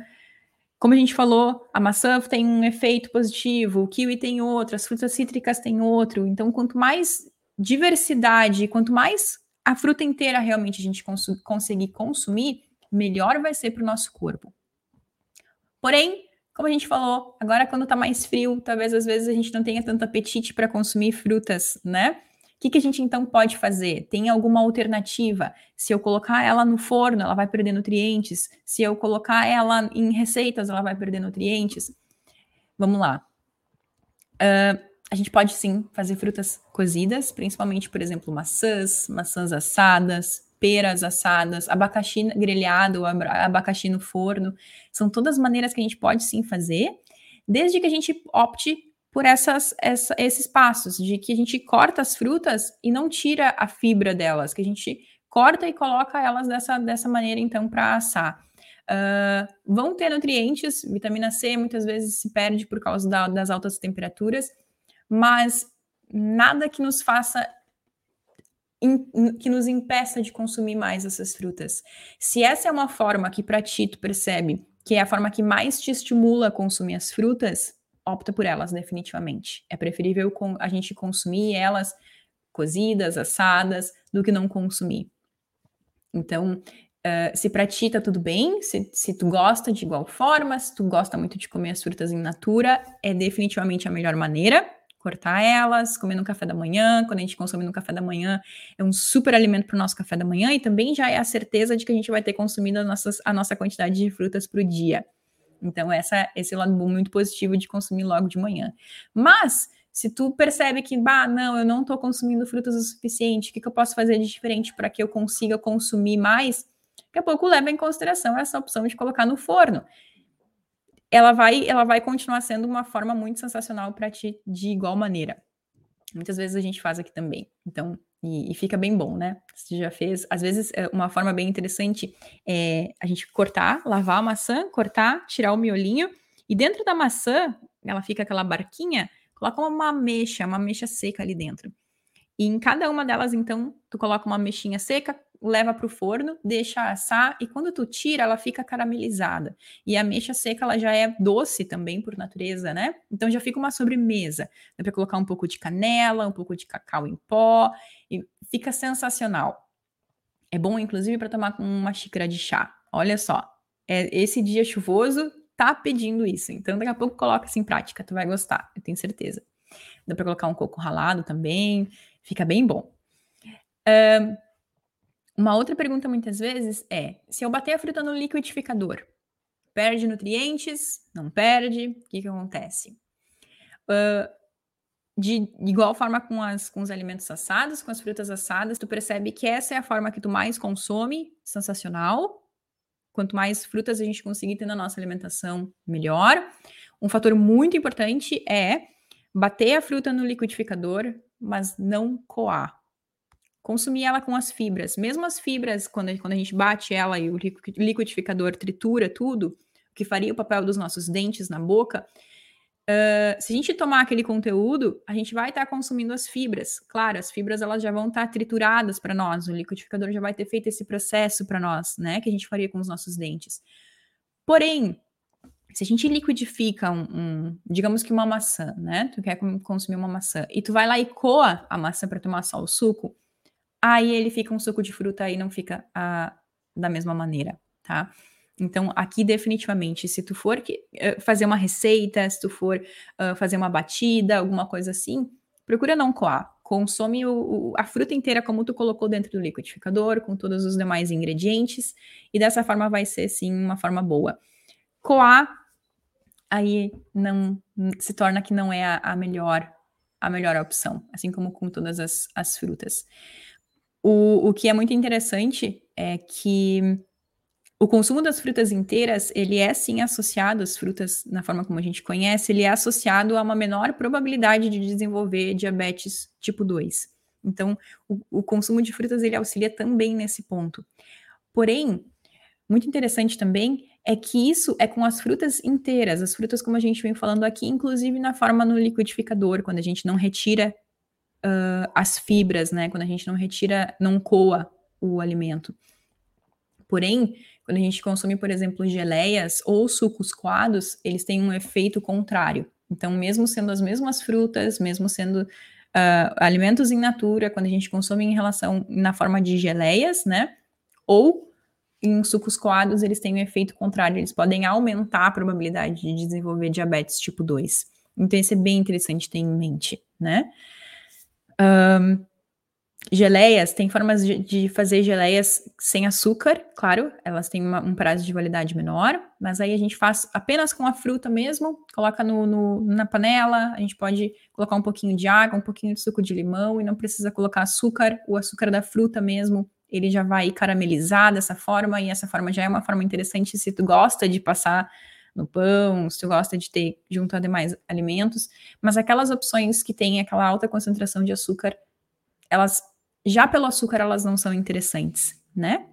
S1: como a gente falou, a maçã tem um efeito positivo, o kiwi tem outro, as frutas cítricas têm outro. Então, quanto mais diversidade, quanto mais a fruta inteira realmente a gente cons conseguir consumir, melhor vai ser para o nosso corpo. Porém, como a gente falou, agora quando tá mais frio, talvez às vezes a gente não tenha tanto apetite para consumir frutas, né? que, que a gente então pode fazer? Tem alguma alternativa? Se eu colocar ela no forno, ela vai perder nutrientes. Se eu colocar ela em receitas, ela vai perder nutrientes. Vamos lá. Uh, a gente pode sim fazer frutas cozidas, principalmente, por exemplo, maçãs, maçãs assadas, peras assadas, abacaxi grelhado, abacaxi no forno. São todas maneiras que a gente pode sim fazer, desde que a gente opte por essas, essa, esses passos, de que a gente corta as frutas e não tira a fibra delas, que a gente corta e coloca elas dessa, dessa maneira, então, para assar. Uh, vão ter nutrientes, vitamina C muitas vezes se perde por causa da, das altas temperaturas, mas nada que nos faça que nos impeça de consumir mais essas frutas. Se essa é uma forma que para ti tu percebe que é a forma que mais te estimula a consumir as frutas, opta por elas definitivamente. É preferível a gente consumir elas cozidas, assadas, do que não consumir. Então, uh, se pra ti tá tudo bem, se, se tu gosta de igual forma, se tu gosta muito de comer as frutas em natura, é definitivamente a melhor maneira cortar elas, comer no café da manhã. Quando a gente consome no café da manhã, é um super alimento para o nosso café da manhã e também já é a certeza de que a gente vai ter consumido a, nossas, a nossa quantidade de frutas para o dia. Então, essa, esse lado muito positivo de consumir logo de manhã. Mas, se tu percebe que, bah, não, eu não estou consumindo frutas o suficiente, o que, que eu posso fazer de diferente para que eu consiga consumir mais? Daqui a pouco leva em consideração essa opção de colocar no forno. Ela vai, ela vai continuar sendo uma forma muito sensacional para ti de igual maneira. Muitas vezes a gente faz aqui também. Então, e, e, fica bem bom, né? Você já fez. Às vezes, é uma forma bem interessante é a gente cortar, lavar a maçã, cortar, tirar o miolinho, e dentro da maçã, ela fica aquela barquinha, coloca uma ameixa, uma ameixa seca ali dentro. E em cada uma delas, então, tu coloca uma mexinha seca, leva para o forno, deixa assar e quando tu tira, ela fica caramelizada. E a ameixa seca, ela já é doce também por natureza, né? Então já fica uma sobremesa. Dá para colocar um pouco de canela, um pouco de cacau em pó e fica sensacional. É bom, inclusive, para tomar com uma xícara de chá. Olha só, é, esse dia chuvoso tá pedindo isso. Então, daqui a pouco coloca isso em prática, tu vai gostar, eu tenho certeza. Dá para colocar um coco ralado também. Fica bem bom. Uh, uma outra pergunta muitas vezes é: se eu bater a fruta no liquidificador, perde nutrientes? Não perde? O que, que acontece? Uh, de igual forma com, as, com os alimentos assados, com as frutas assadas, tu percebe que essa é a forma que tu mais consome, sensacional. Quanto mais frutas a gente conseguir ter na nossa alimentação, melhor. Um fator muito importante é bater a fruta no liquidificador, mas não coar. Consumir ela com as fibras. Mesmo as fibras, quando, quando a gente bate ela e o liquidificador tritura tudo, que faria o papel dos nossos dentes na boca, Uh, se a gente tomar aquele conteúdo, a gente vai estar tá consumindo as fibras. Claro, as fibras elas já vão estar tá trituradas para nós, o liquidificador já vai ter feito esse processo para nós, né? Que a gente faria com os nossos dentes. Porém, se a gente liquidifica um, um, digamos que uma maçã, né? Tu quer consumir uma maçã e tu vai lá e coa a maçã para tomar só o suco, aí ele fica um suco de fruta e não fica ah, da mesma maneira, tá? Então, aqui definitivamente, se tu for que, uh, fazer uma receita, se tu for uh, fazer uma batida, alguma coisa assim, procura não coar. Consome o, o, a fruta inteira como tu colocou dentro do liquidificador, com todos os demais ingredientes, e dessa forma vai ser, sim, uma forma boa. Coar aí não se torna que não é a, a melhor a melhor opção, assim como com todas as, as frutas. O, o que é muito interessante é que o consumo das frutas inteiras, ele é sim associado às frutas, na forma como a gente conhece, ele é associado a uma menor probabilidade de desenvolver diabetes tipo 2. Então, o, o consumo de frutas, ele auxilia também nesse ponto. Porém, muito interessante também é que isso é com as frutas inteiras, as frutas como a gente vem falando aqui, inclusive na forma no liquidificador, quando a gente não retira uh, as fibras, né? Quando a gente não retira, não coa o alimento. Porém, quando a gente consome, por exemplo, geleias ou sucos coados, eles têm um efeito contrário. Então, mesmo sendo as mesmas frutas, mesmo sendo uh, alimentos em natura, quando a gente consome em relação na forma de geleias, né? Ou em sucos coados, eles têm um efeito contrário, eles podem aumentar a probabilidade de desenvolver diabetes tipo 2. Então, isso é bem interessante ter em mente, né? Um, geleias, tem formas de, de, fazer geleias sem açúcar, claro, elas têm uma, um prazo de validade menor, mas aí a gente faz apenas com a fruta mesmo, coloca no, no, na panela, a gente pode colocar um pouquinho de água, um pouquinho de suco de limão e não precisa colocar açúcar, o açúcar da fruta mesmo, ele já vai caramelizar dessa forma, e essa forma já é uma forma interessante se tu gosta de passar no pão, se tu gosta de ter junto a demais alimentos, mas aquelas opções que têm aquela alta concentração de açúcar, elas já pelo açúcar elas não são interessantes, né?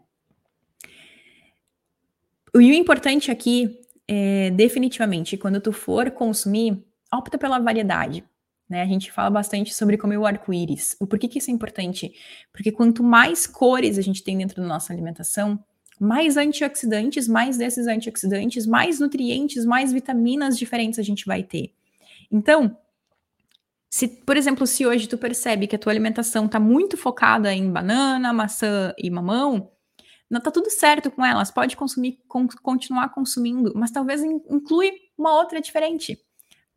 S1: E o importante aqui é definitivamente quando tu for consumir, opta pela variedade. Né? A gente fala bastante sobre comer o arco-íris. O porquê que isso é importante? Porque quanto mais cores a gente tem dentro da nossa alimentação, mais antioxidantes, mais desses antioxidantes, mais nutrientes, mais vitaminas diferentes a gente vai ter. Então, se, por exemplo, se hoje tu percebe que a tua alimentação está muito focada em banana, maçã e mamão, não tá tudo certo com elas, pode consumir, com, continuar consumindo, mas talvez inclui uma outra diferente.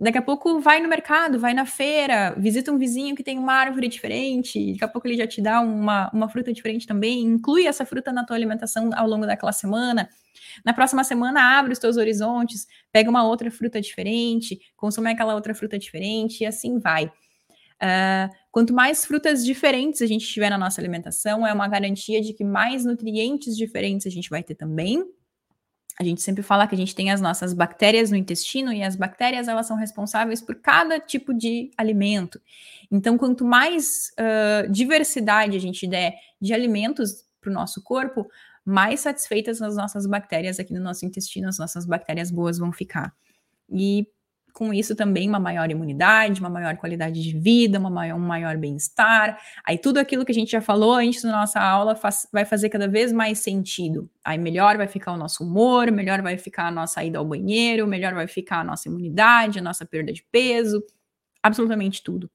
S1: Daqui a pouco vai no mercado, vai na feira, visita um vizinho que tem uma árvore diferente, daqui a pouco ele já te dá uma, uma fruta diferente também, inclui essa fruta na tua alimentação ao longo daquela semana. Na próxima semana, abre os teus horizontes, pega uma outra fruta diferente, consome aquela outra fruta diferente, e assim vai. Uh, quanto mais frutas diferentes a gente tiver na nossa alimentação, é uma garantia de que mais nutrientes diferentes a gente vai ter também, a gente sempre fala que a gente tem as nossas bactérias no intestino e as bactérias elas são responsáveis por cada tipo de alimento. Então, quanto mais uh, diversidade a gente der de alimentos para o nosso corpo, mais satisfeitas as nossas bactérias aqui no nosso intestino, as nossas bactérias boas vão ficar. E com isso também uma maior imunidade, uma maior qualidade de vida, uma maior, um maior bem-estar. Aí tudo aquilo que a gente já falou antes da nossa aula faz, vai fazer cada vez mais sentido. Aí melhor vai ficar o nosso humor, melhor vai ficar a nossa ida ao banheiro, melhor vai ficar a nossa imunidade, a nossa perda de peso, absolutamente tudo.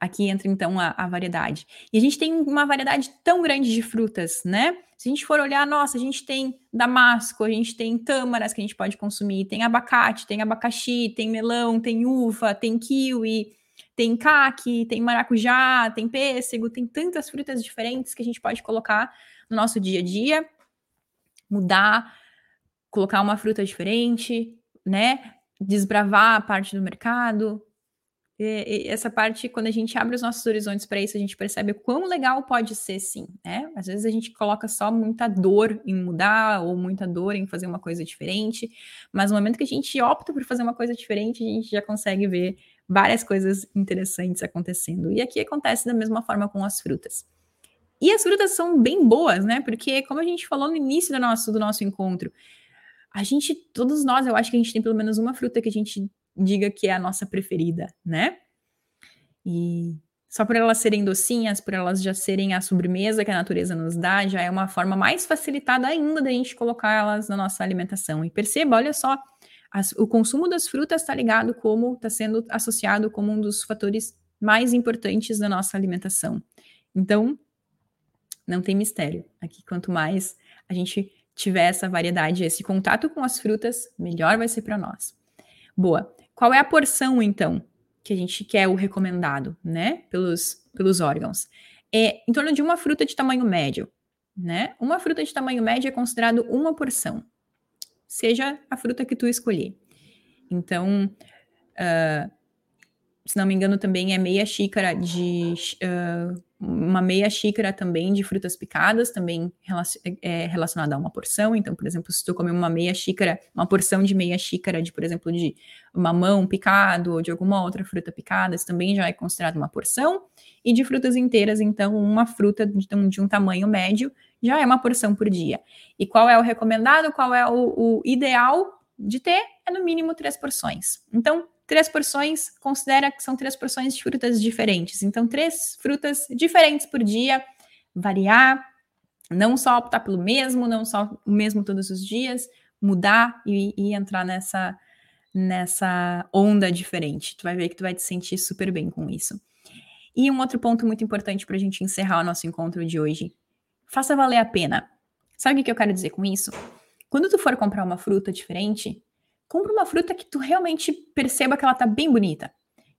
S1: Aqui entra então a, a, variedade. E a gente tem uma variedade tão grande de frutas, né? Se a gente for olhar, nossa, a gente tem damasco, a gente tem tâmaras que a gente pode consumir, tem abacate, tem abacaxi, tem melão, tem uva, tem kiwi, tem caqui, tem maracujá, tem pêssego, tem tantas frutas diferentes que a gente pode colocar no nosso dia a dia, mudar, colocar uma fruta diferente, né? Desbravar a parte do mercado, essa parte, quando a gente abre os nossos horizontes para isso, a gente percebe o quão legal pode ser, sim, né? Às vezes a gente coloca só muita dor em mudar ou muita dor em fazer uma coisa diferente, mas no momento que a gente opta por fazer uma coisa diferente, a gente já consegue ver várias coisas interessantes acontecendo. E aqui acontece da mesma forma com as frutas. E as frutas são bem boas, né? Porque, como a gente falou no início do nosso, do nosso encontro, a gente, todos nós, eu acho que a gente tem pelo menos uma fruta que a gente diga que é a nossa preferida, né? E só por elas serem docinhas, por elas já serem a sobremesa que a natureza nos dá, já é uma forma mais facilitada ainda da gente colocar elas na nossa alimentação. E perceba, olha só, as, o consumo das frutas está ligado como está sendo associado como um dos fatores mais importantes da nossa alimentação. Então, não tem mistério. Aqui, quanto mais a gente tiver essa variedade, esse contato com as frutas, melhor vai ser para nós. Boa. Qual é a porção, então, que a gente quer o recomendado, né, pelos, pelos órgãos? É em torno de uma fruta de tamanho médio, né? Uma fruta de tamanho médio é considerado uma porção, seja a fruta que tu escolher. Então, uh, se não me engano, também é meia xícara de uh, uma meia xícara também de frutas picadas, também é relacionada a uma porção. Então, por exemplo, se tu comer uma meia xícara, uma porção de meia xícara de, por exemplo, de mamão picado ou de alguma outra fruta picada, isso também já é considerado uma porção. E de frutas inteiras, então, uma fruta de, de um tamanho médio já é uma porção por dia. E qual é o recomendado? Qual é o, o ideal de ter? É no mínimo três porções. Então, três porções, considera que são três porções de frutas diferentes. Então, três frutas diferentes por dia, variar, não só optar pelo mesmo, não só o mesmo todos os dias, mudar e, e entrar nessa, nessa onda diferente. Tu vai ver que tu vai te sentir super bem com isso. E um outro ponto muito importante para a gente encerrar o nosso encontro de hoje. Faça valer a pena. Sabe o que eu quero dizer com isso? Quando tu for comprar uma fruta diferente, compra uma fruta que tu realmente perceba que ela tá bem bonita,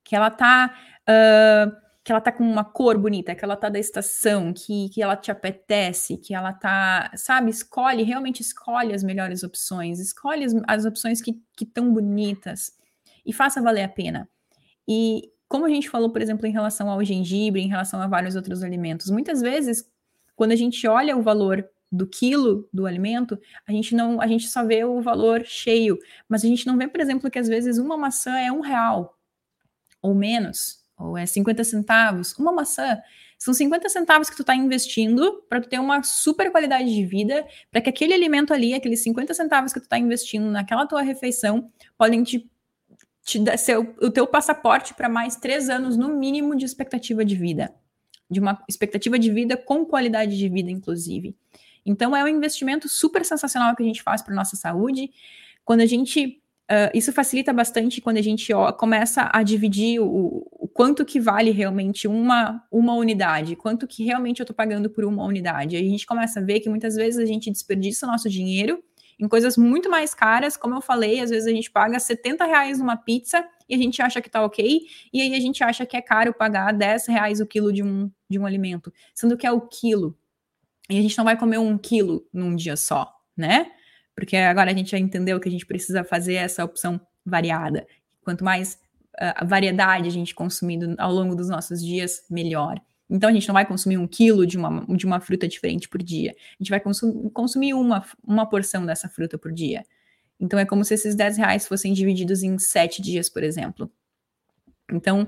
S1: que ela tá uh, que ela tá com uma cor bonita, que ela tá da estação, que, que ela te apetece, que ela tá, sabe, escolhe, realmente escolhe as melhores opções, escolhe as, as opções que estão bonitas e faça valer a pena. E como a gente falou, por exemplo, em relação ao gengibre, em relação a vários outros alimentos, muitas vezes, quando a gente olha o valor do quilo do alimento, a gente não, a gente só vê o valor cheio, mas a gente não vê, por exemplo, que às vezes uma maçã é um real ou menos, ou é 50 centavos. Uma maçã são 50 centavos que tu está investindo para tu ter uma super qualidade de vida, para que aquele alimento ali, aqueles 50 centavos que tu está investindo naquela tua refeição, podem te, te dar, ser o, o teu passaporte para mais três anos no mínimo de expectativa de vida. De uma expectativa de vida com qualidade de vida, inclusive. Então, é um investimento super sensacional que a gente faz para nossa saúde. Quando a gente. Uh, isso facilita bastante quando a gente ó, começa a dividir o, o, quanto que vale realmente uma, uma unidade, quanto que realmente eu estou pagando por uma unidade. Aí a gente começa a ver que muitas vezes a gente desperdiça o nosso dinheiro em coisas muito mais caras, como eu falei, às vezes a gente paga 70 reais numa pizza e a gente acha que tá ok, e aí a gente acha que é caro pagar 10 reais o quilo de um, de um alimento, sendo que é o quilo. E a gente não vai comer um quilo num dia só, né? Porque agora a gente já entendeu que a gente precisa fazer essa opção variada. Quanto mais uh, variedade a gente consumindo ao longo dos nossos dias, melhor. Então a gente não vai consumir um quilo de uma, de uma fruta diferente por dia. A gente vai consum, consumir uma, uma porção dessa fruta por dia. Então é como se esses 10 reais fossem divididos em sete dias, por exemplo. Então,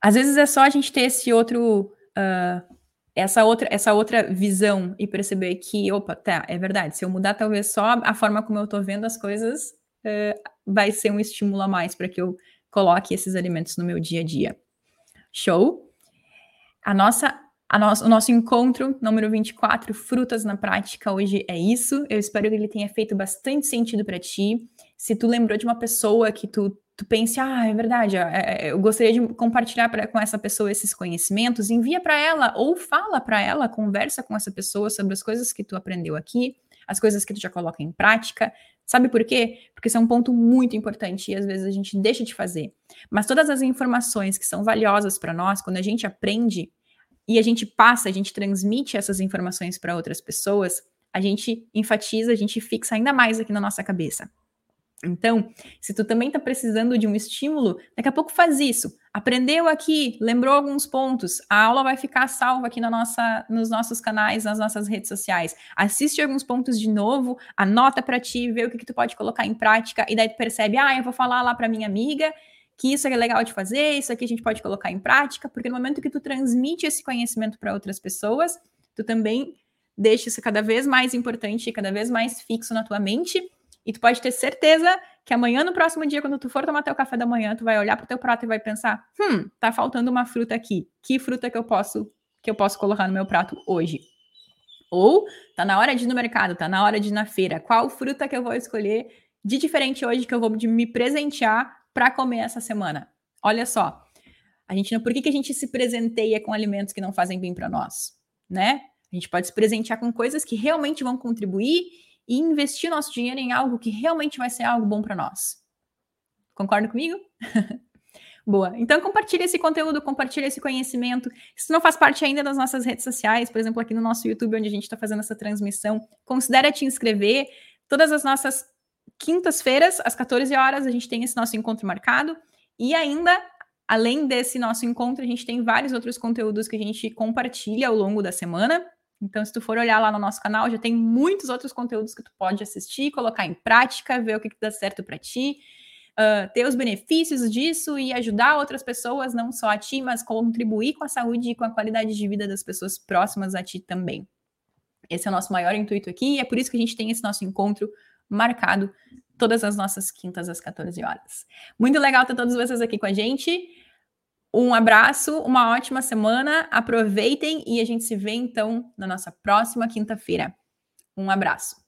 S1: às vezes é só a gente ter esse outro uh, essa outra, essa outra visão e perceber que, opa, tá, é verdade, se eu mudar talvez só a forma como eu tô vendo as coisas, uh, vai ser um estímulo a mais para que eu coloque esses alimentos no meu dia a dia. Show? A nossa, a nosso, o nosso encontro número 24, Frutas na Prática, hoje é isso. Eu espero que ele tenha feito bastante sentido para ti. Se tu lembrou de uma pessoa que tu tu pense, ah, é verdade, é, é, eu gostaria de compartilhar pra, com essa pessoa esses conhecimentos, envia para ela ou fala para ela, conversa com essa pessoa sobre as coisas que tu aprendeu aqui, as coisas que tu já coloca em prática. Sabe por quê? Porque isso é um ponto muito importante e às vezes a gente deixa de fazer. Mas todas as informações que são valiosas para nós, quando a gente aprende e a gente passa, a gente transmite essas informações para outras pessoas, a gente enfatiza, a gente fixa ainda mais aqui na nossa cabeça. Então, se tu também está precisando de um estímulo, daqui a pouco faz isso. Aprendeu aqui, lembrou alguns pontos, a aula vai ficar salva aqui na nossa, nos nossos canais, nas nossas redes sociais. Assiste alguns pontos de novo, anota para ti, vê o que, que tu pode colocar em prática, e daí tu percebe, ah, eu vou falar lá para minha amiga que isso é legal de fazer, isso aqui a gente pode colocar em prática, porque no momento que tu transmite esse conhecimento para outras pessoas, tu também deixa isso cada vez mais importante cada vez mais fixo na tua mente e tu pode ter certeza que amanhã, no próximo dia, quando tu for tomar teu café da manhã, tu vai olhar pro teu prato e vai pensar: hum, tá faltando uma fruta aqui. Que fruta que eu posso que eu posso colocar no meu prato hoje? Ou tá na hora de ir no mercado, tá na hora de ir na feira. Qual fruta que eu vou escolher de diferente hoje que eu vou me presentear para comer essa semana? Olha só. A gente não, por que, que a gente se presenteia com alimentos que não fazem bem para nós, né? A gente pode se presentear com coisas que realmente vão contribuir e investir nosso dinheiro em algo que realmente vai ser algo bom para nós. Concorda comigo? Boa. Então compartilhe esse conteúdo, compartilhe esse conhecimento. Se não faz parte ainda das nossas redes sociais, por exemplo, aqui no nosso YouTube, onde a gente está fazendo essa transmissão, considere te inscrever. Todas as nossas quintas-feiras, às 14 horas, a gente tem esse nosso encontro marcado. E ainda, além desse nosso encontro, a gente tem vários outros conteúdos que a gente compartilha ao longo da semana. Então, se tu for olhar lá no nosso canal, já tem muitos outros conteúdos que tu pode assistir, colocar em prática, ver o que, que dá certo para ti, uh, ter os benefícios disso e ajudar outras pessoas, não só a ti, mas contribuir com a saúde e com a qualidade de vida das pessoas próximas a ti também. Esse é o nosso maior intuito aqui e é por isso que a gente tem esse nosso encontro marcado todas as nossas quintas às 14 horas. Muito legal ter todos vocês aqui com a gente. Um abraço, uma ótima semana, aproveitem e a gente se vê então na nossa próxima quinta-feira. Um abraço.